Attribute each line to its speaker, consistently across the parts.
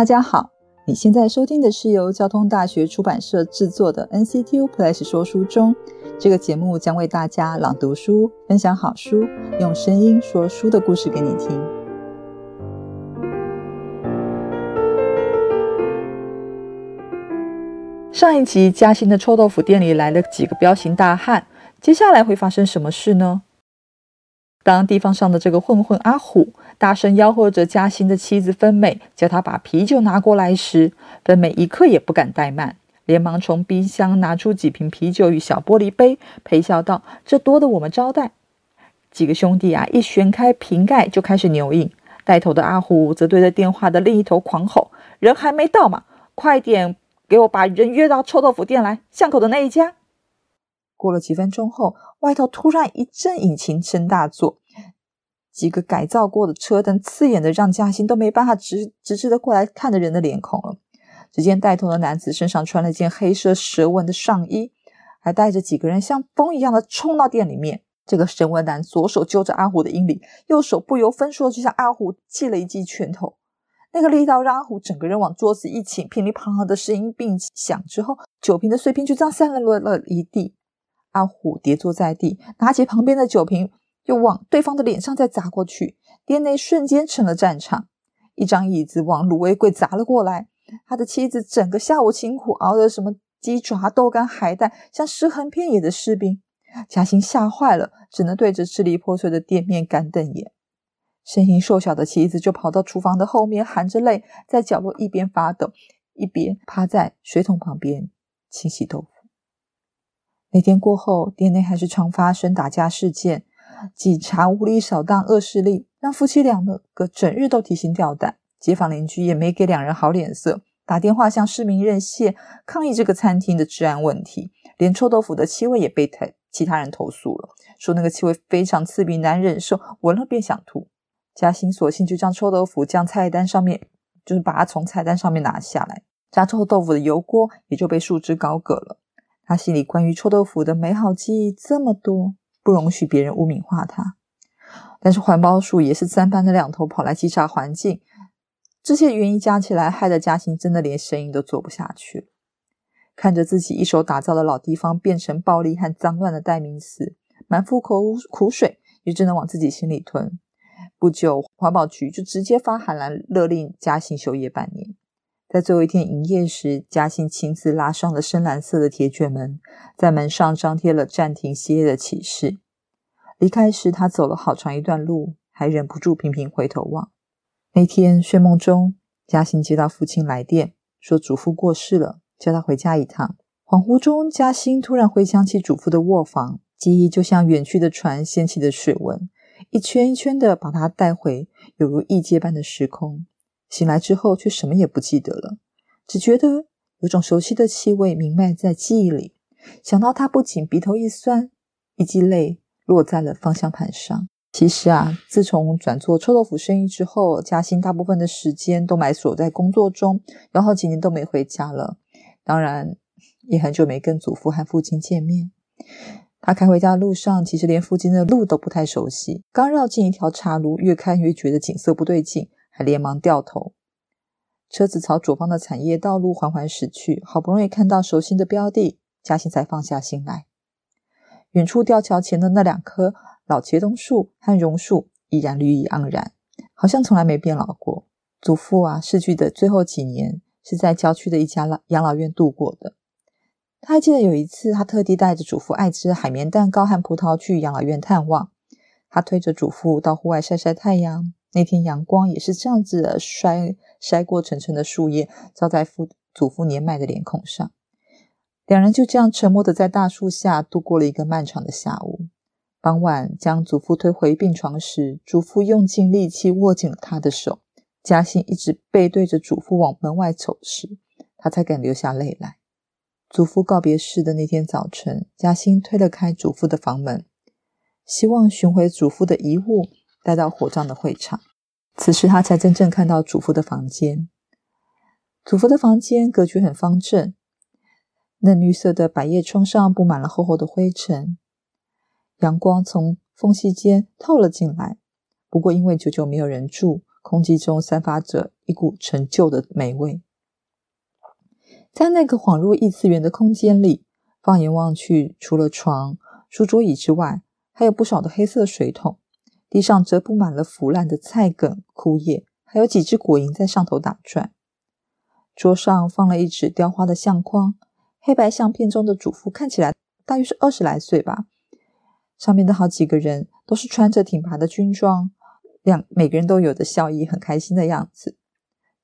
Speaker 1: 大家好，你现在收听的是由交通大学出版社制作的 NCTU Plus 说书中。这个节目将为大家朗读书，分享好书，用声音说书的故事给你听。上一集嘉兴的臭豆腐店里来了几个彪形大汉，接下来会发生什么事呢？当地方上的这个混混阿虎大声吆喝着嘉兴的妻子芬美，叫他把啤酒拿过来时，芬美一刻也不敢怠慢，连忙从冰箱拿出几瓶啤酒与小玻璃杯，陪笑道：“这多的我们招待。”几个兄弟啊，一旋开瓶盖就开始牛饮。带头的阿虎则对着电话的另一头狂吼：“人还没到嘛，快点给我把人约到臭豆腐店来，巷口的那一家。”过了几分钟后，外头突然一阵引擎声大作，几个改造过的车灯刺眼的，让嘉欣都没办法直直直的过来看着人的脸孔了。只见带头的男子身上穿了件黑色蛇纹的上衣，还带着几个人像风一样的冲到店里面。这个神纹男左手揪着阿虎的阴领，右手不由分说的就向阿虎击了一记拳头。那个力道让阿虎整个人往桌子一倾，噼里啪啦的声音并响之后，酒瓶的碎片就这样散落了一地。阿虎跌坐在地，拿起旁边的酒瓶，又往对方的脸上再砸过去。店内瞬间成了战场，一张椅子往卤味柜砸了过来。他的妻子整个下午辛苦熬的什么鸡爪、豆干、海带，像尸横遍野的士兵。嘉欣吓坏了，只能对着支离破碎的店面干瞪眼。身形瘦小的妻子就跑到厨房的后面，含着泪在角落一边发抖，一边趴在水桶旁边清洗豆腐。那天过后，店内还是常发生打架事件，警察无理扫荡恶势力，让夫妻两个整日都提心吊胆。街坊邻居也没给两人好脸色，打电话向市民热线抗议这个餐厅的治安问题。连臭豆腐的气味也被他其他人投诉了，说那个气味非常刺鼻难忍受，闻了便想吐。嘉兴索性就将臭豆腐将菜单上面，就是把它从菜单上面拿下来，炸臭豆腐的油锅也就被束之高阁了。他心里关于臭豆腐的美好记忆这么多，不容许别人污名化他。但是环保署也是三班的两头跑来稽查环境，这些原因加起来，害得嘉兴真的连生意都做不下去。看着自己一手打造的老地方变成暴力和脏乱的代名词，满腹口苦水也只能往自己心里吞。不久，环保局就直接发函来勒令嘉兴休业半年。在最后一天营业时，嘉兴亲自拉上了深蓝色的铁卷门，在门上张贴了暂停歇业的启示。离开时，他走了好长一段路，还忍不住频频回头望。那天睡梦中，嘉兴接到父亲来电，说祖父过世了，叫他回家一趟。恍惚中，嘉兴突然回想起祖父的卧房，记忆就像远去的船掀起的水纹，一圈一圈的把他带回，犹如异界般的时空。醒来之后，却什么也不记得了，只觉得有种熟悉的气味弥漫在记忆里。想到他，不仅鼻头一酸，一滴泪落在了方向盘上。其实啊，自从转做臭豆腐生意之后，嘉兴大部分的时间都埋锁在工作中，有好几年都没回家了。当然，也很久没跟祖父和父亲见面。他开回家的路上，其实连附近的路都不太熟悉。刚绕进一条岔路，越看越觉得景色不对劲。还连忙掉头，车子朝左方的产业道路缓缓驶去。好不容易看到熟悉的标的，嘉兴才放下心来。远处吊桥前的那两棵老茄冬树和榕树依然绿意盎然，好像从来没变老过。祖父啊，逝去的最后几年是在郊区的一家老养老院度过的。他还记得有一次，他特地带着祖父爱吃海绵蛋糕和葡萄去养老院探望。他推着祖父到户外晒晒太阳。那天阳光也是这样子的，筛筛过层层的树叶，照在父祖父年迈的脸孔上。两人就这样沉默的在大树下度过了一个漫长的下午。傍晚将祖父推回病床时，祖父用尽力气握紧了他的手。嘉兴一直背对着祖父往门外走时，他才敢流下泪来。祖父告别式的那天早晨，嘉兴推了开祖父的房门，希望寻回祖父的遗物。带到火葬的会场，此时他才真正看到祖父的房间。祖父的房间格局很方正，嫩绿色的百叶窗上布满了厚厚的灰尘，阳光从缝隙间透了进来。不过因为久久没有人住，空气中散发着一股陈旧的霉味。在那个恍若异次元的空间里，放眼望去，除了床、书桌椅之外，还有不少的黑色水桶，地上则布满了腐烂的菜梗、枯叶，还有几只果蝇在上头打转。桌上放了一纸雕花的相框，黑白相片中的主妇看起来大约是二十来岁吧。上面的好几个人都是穿着挺拔的军装，两每个人都有着笑意，很开心的样子。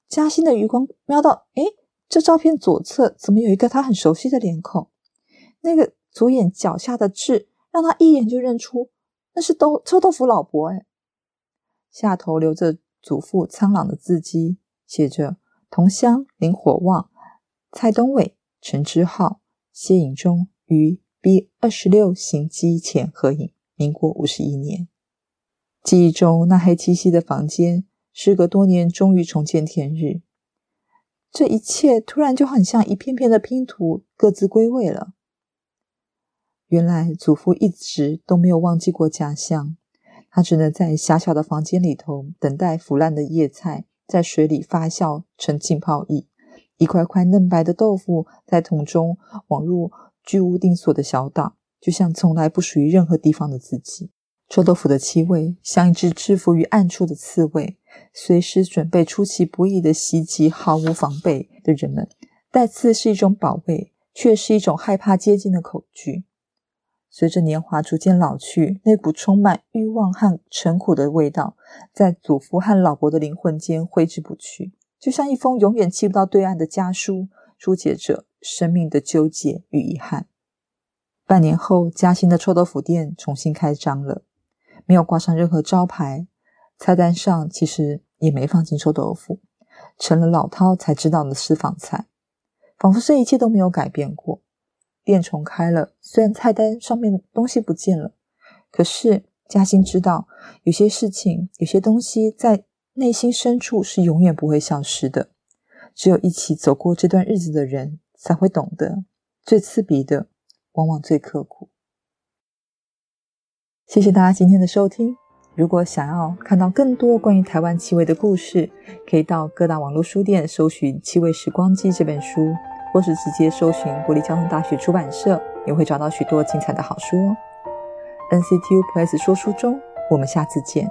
Speaker 1: 嘉欣的余光瞄到，哎，这照片左侧怎么有一个他很熟悉的脸孔？那个左眼角下的痣，让他一眼就认出那是豆臭豆腐老伯。哎，下头留着祖父苍朗的字迹，写着。同乡林火旺、蔡东伟、陈之浩、谢颖忠于 B 二十六行机前合影，民国五十一年。记忆中那黑漆漆的房间，时隔多年终于重见天日。这一切突然就很像一片片的拼图，各自归位了。原来祖父一直都没有忘记过家乡，他只能在狭小的房间里头等待腐烂的叶菜。在水里发酵成浸泡液，一块块嫩白的豆腐在桶中网入居无定所的小岛，就像从来不属于任何地方的自己。臭豆腐的气味像一只蛰伏于暗处的刺猬，随时准备出其不意的袭击毫无防备的人们。带刺是一种保卫，却是一种害怕接近的恐惧。随着年华逐渐老去，那股充满欲望和沉苦的味道，在祖父和老伯的灵魂间挥之不去，就像一封永远寄不到对岸的家书，书写着生命的纠结与遗憾。半年后，嘉兴的臭豆腐店重新开张了，没有挂上任何招牌，菜单上其实也没放进臭豆腐，成了老饕才知道的私房菜，仿佛这一切都没有改变过。店重开了，虽然菜单上面的东西不见了，可是嘉欣知道，有些事情、有些东西在内心深处是永远不会消失的。只有一起走过这段日子的人，才会懂得，最刺鼻的，往往最刻苦。谢谢大家今天的收听。如果想要看到更多关于台湾气味的故事，可以到各大网络书店搜寻《气味时光机》这本书。或是直接搜寻国立交通大学出版社，也会找到许多精彩的好书哦。NCTU Plus 说书中，我们下次见。